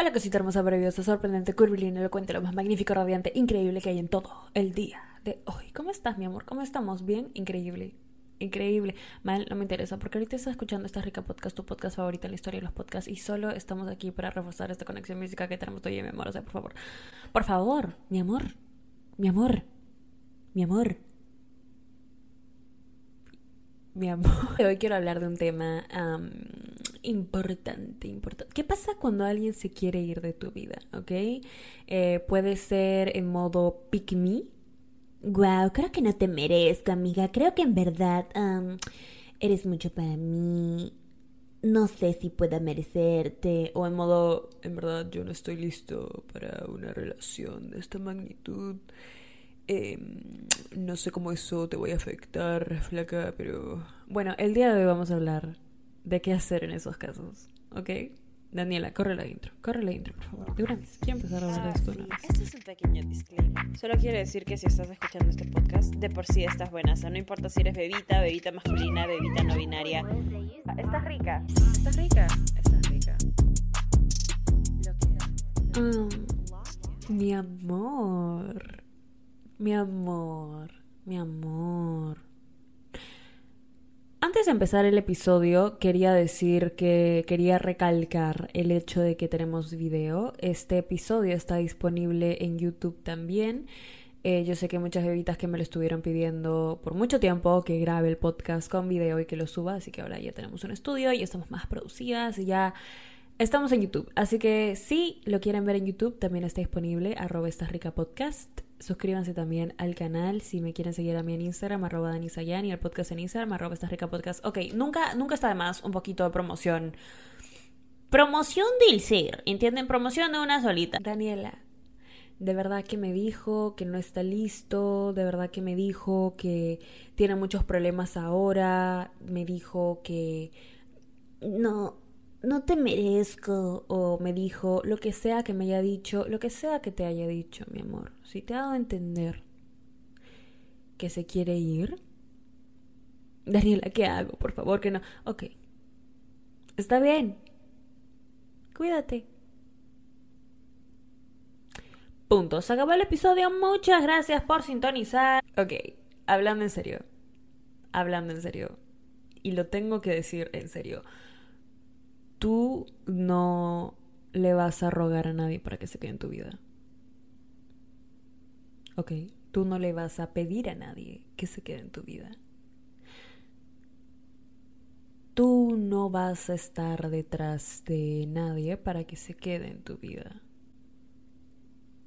Hola cosita hermosa, maravillosa, sorprendente, curvilínea, elocuente, lo más magnífico, radiante, increíble que hay en todo el día de hoy. ¿Cómo estás, mi amor? ¿Cómo estamos? ¿Bien? Increíble. Increíble. Mal, no me interesa, porque ahorita estás escuchando esta rica podcast, tu podcast favorito en la historia de los podcasts, y solo estamos aquí para reforzar esta conexión física que tenemos hoy, mi amor. O sea, por favor. Por favor, mi amor. Mi amor. Mi amor. Mi amor. Hoy quiero hablar de un tema importante, importante. ¿Qué pasa cuando alguien se quiere ir de tu vida? ¿Ok? Eh, puede ser en modo pick me. Wow, creo que no te merezco, amiga. Creo que en verdad eres mucho para mí. No sé si pueda merecerte. O en modo, en verdad, yo no estoy listo para una relación de esta magnitud. Eh, no sé cómo eso te voy a afectar, flaca, pero... Bueno, el día de hoy vamos a hablar de qué hacer en esos casos, ¿ok? Daniela, corre la intro, corre la intro, por favor. De una vez, quiero empezar a hablar de esto. una vez. Esto es un pequeño disclaimer. Solo quiero decir que si estás escuchando este podcast, de por sí estás buena. O sea, no importa si eres bebita, bebita masculina, bebita no binaria. Estás rica. Estás rica. Estás rica. Mm, mi amor, mi amor, mi amor. Antes de empezar el episodio, quería decir que quería recalcar el hecho de que tenemos video. Este episodio está disponible en YouTube también. Eh, yo sé que muchas bebitas que me lo estuvieron pidiendo por mucho tiempo que grabe el podcast con video y que lo suba, así que ahora ya tenemos un estudio y estamos más producidas y ya estamos en YouTube. Así que si lo quieren ver en YouTube, también está disponible arroba esta rica podcast. Suscríbanse también al canal si me quieren seguir a mí en Instagram, arroba danisayan y al podcast en Instagram, arroba esta rica podcast. Ok, nunca, nunca está de más un poquito de promoción. Promoción del ser, ¿entienden? Promoción de una solita. Daniela, de verdad que me dijo que no está listo, de verdad que me dijo que tiene muchos problemas ahora, me dijo que No, no te merezco. o me dijo lo que sea que me haya dicho, lo que sea que te haya dicho, mi amor. Si te ha dado a entender que se quiere ir, Daniela, ¿qué hago? Por favor, que no. Ok. Está bien. Cuídate. Punto. Se acabó el episodio. Muchas gracias por sintonizar. Ok. Hablando en serio. Hablando en serio. Y lo tengo que decir en serio tú no le vas a rogar a nadie para que se quede en tu vida. ¿Ok? Tú no le vas a pedir a nadie que se quede en tu vida. Tú no vas a estar detrás de nadie para que se quede en tu vida.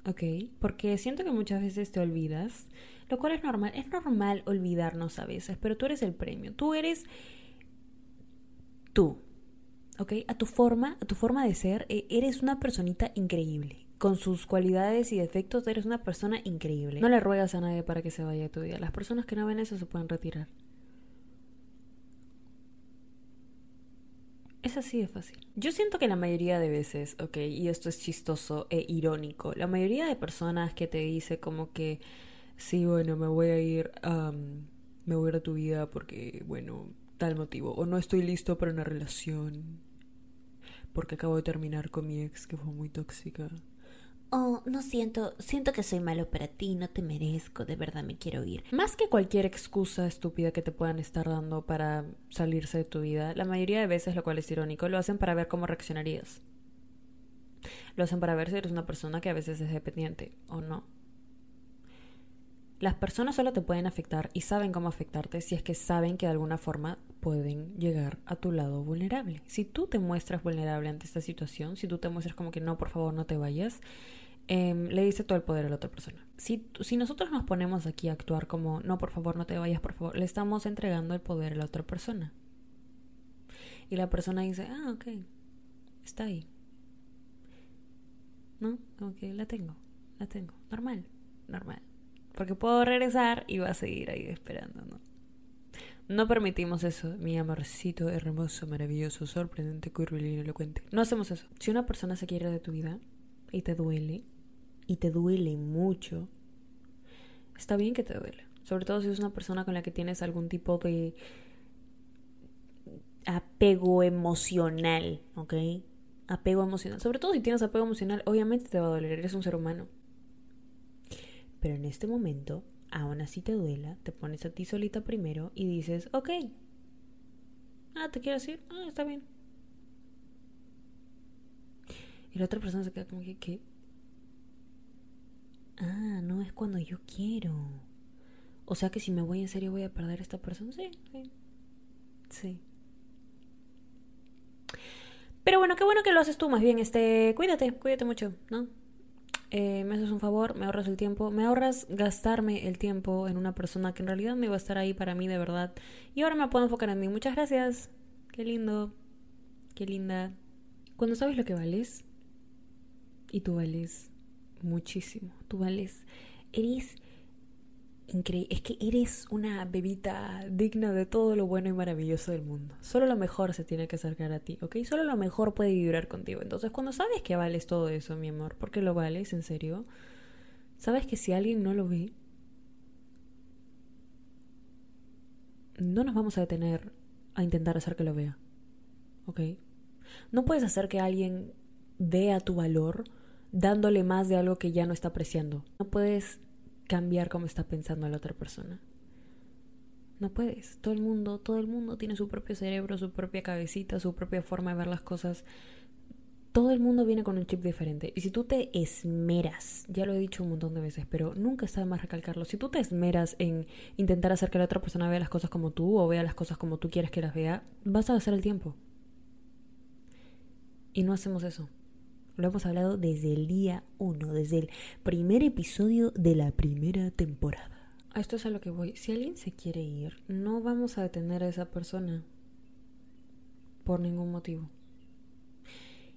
¿Ok? Porque siento que muchas veces te olvidas, lo cual es normal. Es normal olvidarnos a veces, pero tú eres el premio. Tú eres tú. ¿Ok? A tu forma, a tu forma de ser, e- eres una personita increíble. Con sus cualidades y defectos, eres una persona increíble. No le ruegas a nadie para que se vaya de tu vida. Las personas que no ven eso se pueden retirar. Es así de fácil. Yo siento que la mayoría de veces, ok, y esto es chistoso e irónico, la mayoría de personas que te dice como que, sí, bueno, me voy a ir, am, me voy a ir a tu vida porque, bueno, tal motivo, o no estoy listo para una relación, porque acabo de terminar con mi ex que fue muy tóxica. Oh, no siento. Siento que soy malo para ti. No te merezco. De verdad me quiero ir. Más que cualquier excusa estúpida que te puedan estar dando para salirse de tu vida, la mayoría de veces, lo cual es irónico, lo hacen para ver cómo reaccionarías. Lo hacen para ver si eres una persona que a veces es dependiente o no. Las personas solo te pueden afectar y saben cómo afectarte si es que saben que de alguna forma pueden llegar a tu lado vulnerable. Si tú te muestras vulnerable ante esta situación, si tú te muestras como que no, por favor, no te vayas, em, le dice todo el poder a la otra persona. Si, si nosotros nos ponemos aquí a actuar como no, por favor, no te vayas, por favor, le estamos entregando el poder a la otra persona. Y la persona dice, ah, ok, está ahí. ¿No? Como que la tengo, la tengo. Normal, normal. Porque puedo regresar y va a seguir ahí esperando, ¿no? No permitimos eso, mi amorcito hermoso, maravilloso, sorprendente, curvilíneo, elocuente. No hacemos eso. Si una persona se quiere de tu vida y te duele, y te duele mucho, está bien que te duele. Sobre todo si es una persona con la que tienes algún tipo de apego emocional, ¿ok? apego emocional. Sobre todo si tienes apego emocional, obviamente te va a doler, eres un ser humano. Pero en este momento, aún así te duela, te pones a ti solita primero y dices, ok. Ah, ¿te quiero decir? Ah, está bien. Y la otra persona se queda como que, ¿qué? Ah, no es cuando yo quiero. O sea que si me voy en serio voy a perder a esta persona. Sí, sí. Sí. Pero bueno, qué bueno que lo haces tú, más bien, este, cuídate, cuídate mucho, ¿no? Eh, me haces un favor, me ahorras el tiempo, me ahorras gastarme el tiempo en una persona que en realidad me va a estar ahí para mí de verdad. Y ahora me puedo enfocar en mí. Muchas gracias. Qué lindo. Qué linda. Cuando sabes lo que vales, y tú vales muchísimo, tú vales, eres es que eres una bebita digna de todo lo bueno y maravilloso del mundo. Solo lo mejor se tiene que acercar a ti, ¿ok? Solo lo mejor puede vibrar contigo. Entonces, cuando sabes que vales todo eso, mi amor, porque lo vales, en serio, sabes que si alguien no lo ve, no nos vamos a detener a intentar hacer que lo vea, ¿ok? No puedes hacer que alguien vea tu valor dándole más de algo que ya no está apreciando. No puedes cambiar cómo está pensando la otra persona. No puedes. Todo el mundo, todo el mundo tiene su propio cerebro, su propia cabecita, su propia forma de ver las cosas. Todo el mundo viene con un chip diferente. Y si tú te esmeras, ya lo he dicho un montón de veces, pero nunca está más recalcarlo. Si tú te esmeras en intentar hacer que la otra persona vea las cosas como tú o vea las cosas como tú quieres que las vea, vas a gastar el tiempo. Y no hacemos eso. Lo hemos hablado desde el día uno, desde el primer episodio de la primera temporada. A esto es a lo que voy. Si alguien se quiere ir, no vamos a detener a esa persona por ningún motivo.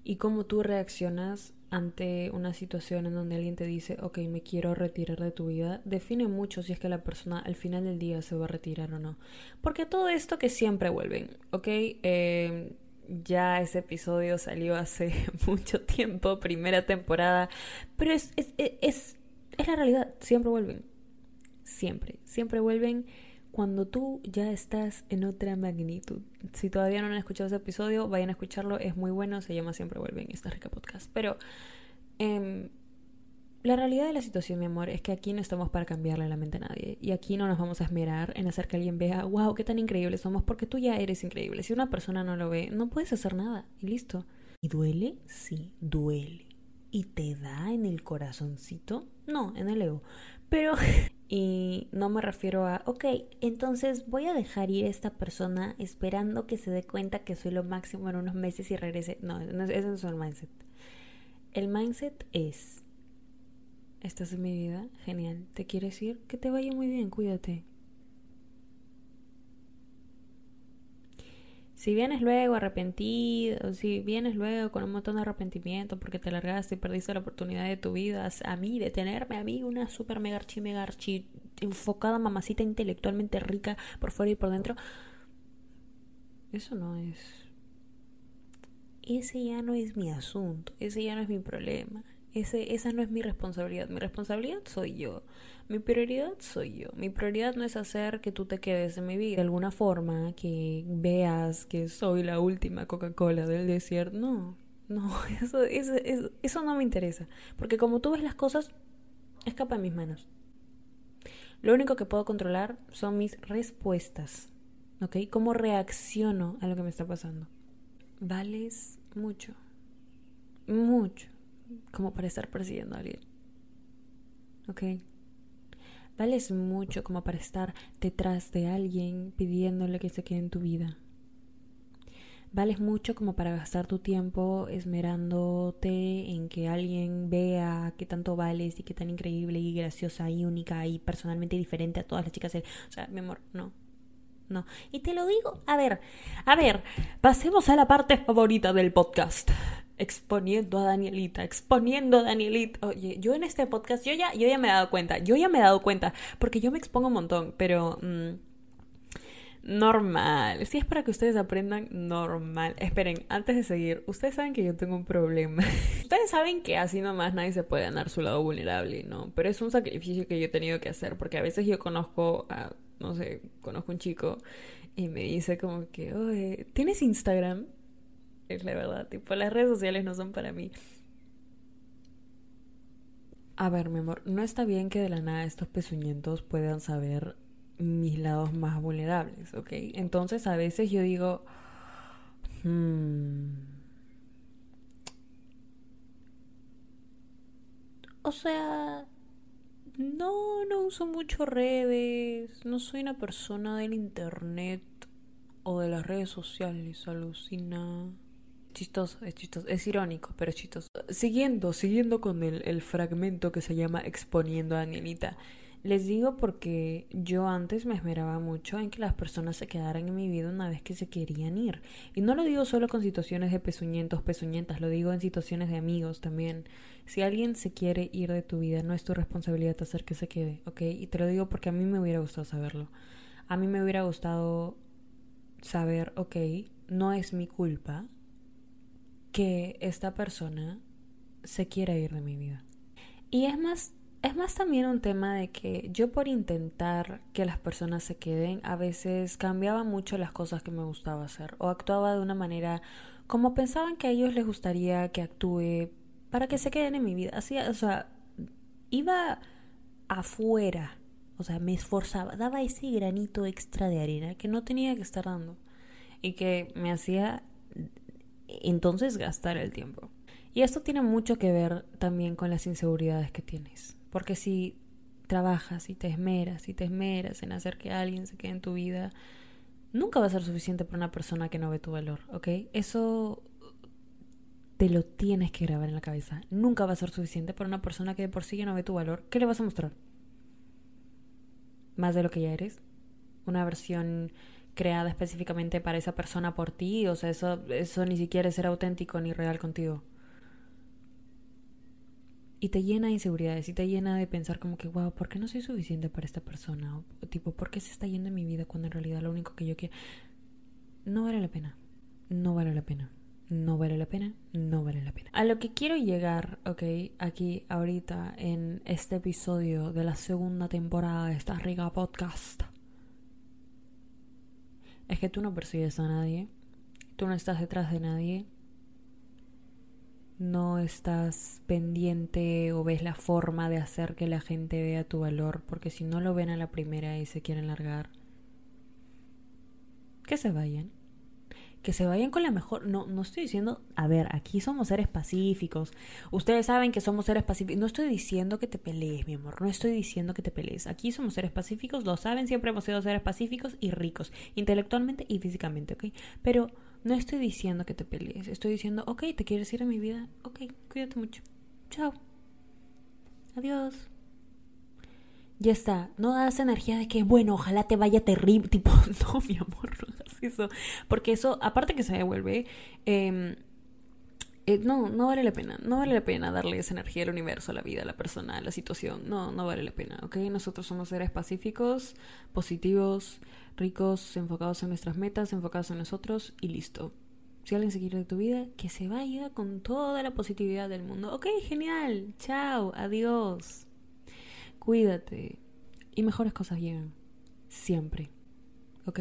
Y cómo tú reaccionas ante una situación en donde alguien te dice, ok, me quiero retirar de tu vida, define mucho si es que la persona al final del día se va a retirar o no. Porque todo esto que siempre vuelven, ok, eh, ya ese episodio salió hace mucho tiempo, primera temporada, pero es, es, es, es, la realidad, siempre vuelven, siempre, siempre vuelven cuando tú ya estás en otra magnitud. Si todavía no han escuchado ese episodio, vayan a escucharlo, es muy bueno, se llama Siempre vuelven, esta rica podcast, pero... Eh, la realidad de la situación, mi amor, es que aquí no estamos para cambiarle la mente a nadie. Y aquí no nos vamos a esmerar en hacer que alguien vea, wow, qué tan increíbles somos, porque tú ya eres increíble. Si una persona no lo ve, no puedes hacer nada. Y listo. ¿Y duele? Sí, duele. ¿Y te da en el corazoncito? No, en el ego. Pero... y no me refiero a, ok, entonces voy a dejar ir a esta persona esperando que se dé cuenta que soy lo máximo en unos meses y regrese. No, ese no es el mindset. El mindset es estás en mi vida, genial. ¿Te quieres ir? Que te vaya muy bien, cuídate. Si vienes luego arrepentido, si vienes luego con un montón de arrepentimiento porque te largaste y perdiste la oportunidad de tu vida, a mí, de tenerme a mí, una super mega archi, mega archi, enfocada mamacita intelectualmente rica por fuera y por dentro, eso no es. Ese ya no es mi asunto, ese ya no es mi problema. Ese, esa no es mi responsabilidad. Mi responsabilidad soy yo. Mi prioridad soy yo. Mi prioridad no es hacer que tú te quedes en mi vida. De alguna forma, que veas que soy la última Coca-Cola del desierto. No, no, eso, eso, eso, eso no me interesa. Porque como tú ves las cosas, escapa de mis manos. Lo único que puedo controlar son mis respuestas. ¿Ok? ¿Cómo reacciono a lo que me está pasando? Vales mucho. Mucho como para estar persiguiendo a alguien. ¿Ok? Vales mucho como para estar detrás de alguien pidiéndole que se quede en tu vida. Vales mucho como para gastar tu tiempo esmerándote en que alguien vea qué tanto vales y qué tan increíble y graciosa y única y personalmente diferente a todas las chicas. O sea, mi amor, no. No. Y te lo digo, a ver, a ver, pasemos a la parte favorita del podcast exponiendo a Danielita, exponiendo a Danielita. Oye, yo en este podcast, yo ya, yo ya me he dado cuenta, yo ya me he dado cuenta, porque yo me expongo un montón, pero mm, normal. Si es para que ustedes aprendan, normal. Esperen, antes de seguir, ustedes saben que yo tengo un problema. ustedes saben que así nomás nadie se puede ganar su lado vulnerable, ¿no? Pero es un sacrificio que yo he tenido que hacer, porque a veces yo conozco a, no sé, conozco un chico y me dice como que, oye, ¿tienes Instagram? Es la verdad, tipo, las redes sociales no son para mí. A ver, mi amor, no está bien que de la nada estos pezuñentos puedan saber mis lados más vulnerables, ¿ok? Entonces a veces yo digo, hmm, o sea, no, no uso mucho redes, no soy una persona del internet o de las redes sociales, alucina. Chistoso, es chistoso, es irónico, pero es chistoso. Siguiendo, siguiendo con el, el fragmento que se llama Exponiendo a Danielita. Les digo porque yo antes me esmeraba mucho en que las personas se quedaran en mi vida una vez que se querían ir. Y no lo digo solo con situaciones de pezuñentos, pezuñentas, lo digo en situaciones de amigos también. Si alguien se quiere ir de tu vida, no es tu responsabilidad hacer que se quede, ¿ok? Y te lo digo porque a mí me hubiera gustado saberlo. A mí me hubiera gustado saber, ok, no es mi culpa que esta persona se quiera ir de mi vida. Y es más es más también un tema de que yo por intentar que las personas se queden, a veces cambiaba mucho las cosas que me gustaba hacer o actuaba de una manera como pensaban que a ellos les gustaría que actúe para que se queden en mi vida. Así, o sea, iba afuera, o sea, me esforzaba, daba ese granito extra de arena que no tenía que estar dando y que me hacía entonces gastar el tiempo. Y esto tiene mucho que ver también con las inseguridades que tienes. Porque si trabajas y te esmeras y te esmeras en hacer que alguien se quede en tu vida, nunca va a ser suficiente para una persona que no ve tu valor, ¿ok? Eso te lo tienes que grabar en la cabeza. Nunca va a ser suficiente para una persona que de por sí ya no ve tu valor. ¿Qué le vas a mostrar? ¿Más de lo que ya eres? ¿Una versión creada específicamente para esa persona por ti? O sea, eso, eso ni siquiera es ser auténtico ni real contigo y te llena de inseguridades y te llena de pensar como que, wow, ¿por qué no soy suficiente para esta persona? O, tipo, ¿por qué se está yendo en mi vida cuando en realidad lo único que yo quiero... No vale la pena, no vale la pena, no vale la pena, no vale la pena. A lo que quiero llegar, ok, aquí ahorita en este episodio de la segunda temporada de esta Riga Podcast, es que tú no persigues a nadie, tú no estás detrás de nadie, no estás pendiente o ves la forma de hacer que la gente vea tu valor, porque si no lo ven a la primera y se quieren largar, que se vayan. Que se vayan con la mejor. No, no estoy diciendo. A ver, aquí somos seres pacíficos. Ustedes saben que somos seres pacíficos. No estoy diciendo que te pelees, mi amor. No estoy diciendo que te pelees. Aquí somos seres pacíficos. Lo saben. Siempre hemos sido seres pacíficos y ricos. Intelectualmente y físicamente, ¿ok? Pero no estoy diciendo que te pelees, estoy diciendo, ok, te quieres ir a mi vida, ok, cuídate mucho. Chao. Adiós. Ya está, no das energía de que, bueno, ojalá te vaya terrible, tipo, no, mi amor, no hagas eso, porque eso, aparte que se devuelve, eh, eh, no, no vale la pena. No vale la pena darle esa energía al universo, a la vida, a la persona, a la situación. No, no vale la pena, ¿ok? Nosotros somos seres pacíficos, positivos, ricos, enfocados en nuestras metas, enfocados en nosotros y listo. Si alguien se quiere de tu vida, que se vaya con toda la positividad del mundo. Ok, genial. Chao, adiós. Cuídate. Y mejores cosas llegan. Siempre. ¿Ok?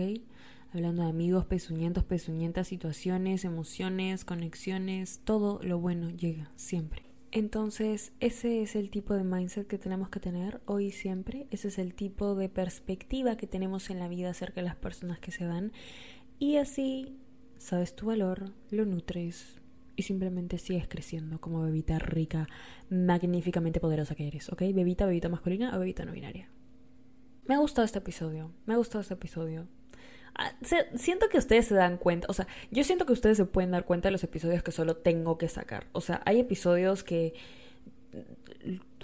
hablando de amigos, pezuñentos, pezuñentas, situaciones, emociones, conexiones, todo lo bueno llega siempre. Entonces, ese es el tipo de mindset que tenemos que tener hoy y siempre, ese es el tipo de perspectiva que tenemos en la vida acerca de las personas que se van y así sabes tu valor, lo nutres y simplemente sigues creciendo como bebita rica, magníficamente poderosa que eres, ¿ok? Bebita, bebita masculina o bebita no binaria. Me ha gustado este episodio, me ha gustado este episodio. Ah, siento que ustedes se dan cuenta, o sea, yo siento que ustedes se pueden dar cuenta de los episodios que solo tengo que sacar. O sea, hay episodios que,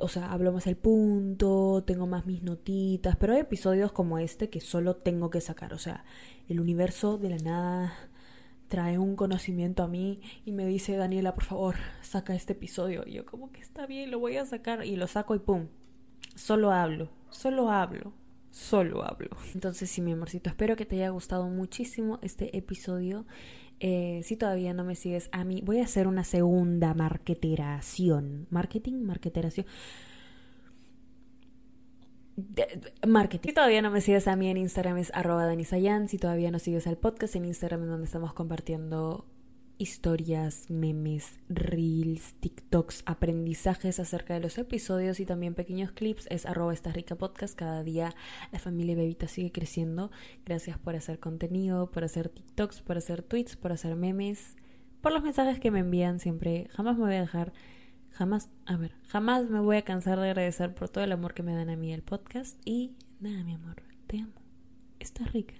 o sea, hablo más el punto, tengo más mis notitas, pero hay episodios como este que solo tengo que sacar. O sea, el universo de la nada trae un conocimiento a mí y me dice, Daniela, por favor, saca este episodio. Y yo como que está bien, lo voy a sacar y lo saco y pum, solo hablo, solo hablo solo hablo. Entonces, sí, mi amorcito, espero que te haya gustado muchísimo este episodio. Eh, si todavía no me sigues a mí, voy a hacer una segunda marketeración. ¿Marketing? Marketeración. Marketing. Si todavía no me sigues a mí en Instagram es arroba danisayan. Si todavía no sigues al podcast en Instagram donde estamos compartiendo historias, memes, reels, TikToks, aprendizajes acerca de los episodios y también pequeños clips es arroba esta rica podcast. Cada día la familia Bebita sigue creciendo. Gracias por hacer contenido, por hacer TikToks, por hacer tweets, por hacer memes, por los mensajes que me envían siempre. Jamás me voy a dejar, jamás, a ver, jamás me voy a cansar de agradecer por todo el amor que me dan a mí el podcast. Y nada, mi amor, te amo. Estás rica.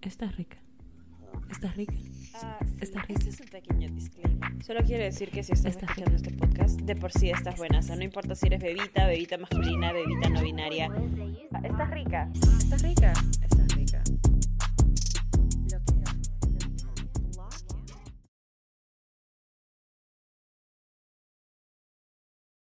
Estás rica. Estás rica. Ah, Está sí, rico. este es un pequeño disclaimer. Solo quiero decir que si estás Está escuchando este podcast, de por sí estás buena. O sea, no importa si eres bebita, bebita masculina, bebita no binaria. Estás rica. Estás rica. Estás rica.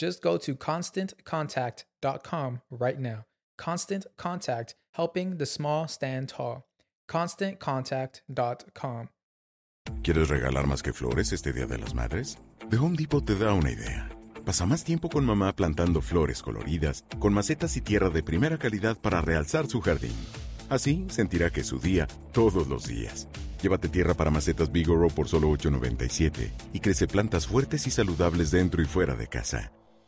Just go to constantcontact.com right now. Constant Contact, helping the small stand tall. ConstantContact.com. ¿Quieres regalar más que flores este Día de las Madres? The Home Depot te da una idea. Pasa más tiempo con mamá plantando flores coloridas, con macetas y tierra de primera calidad para realzar su jardín. Así sentirá que es su día todos los días. Llévate tierra para macetas Bigoro por solo $8.97 y crece plantas fuertes y saludables dentro y fuera de casa.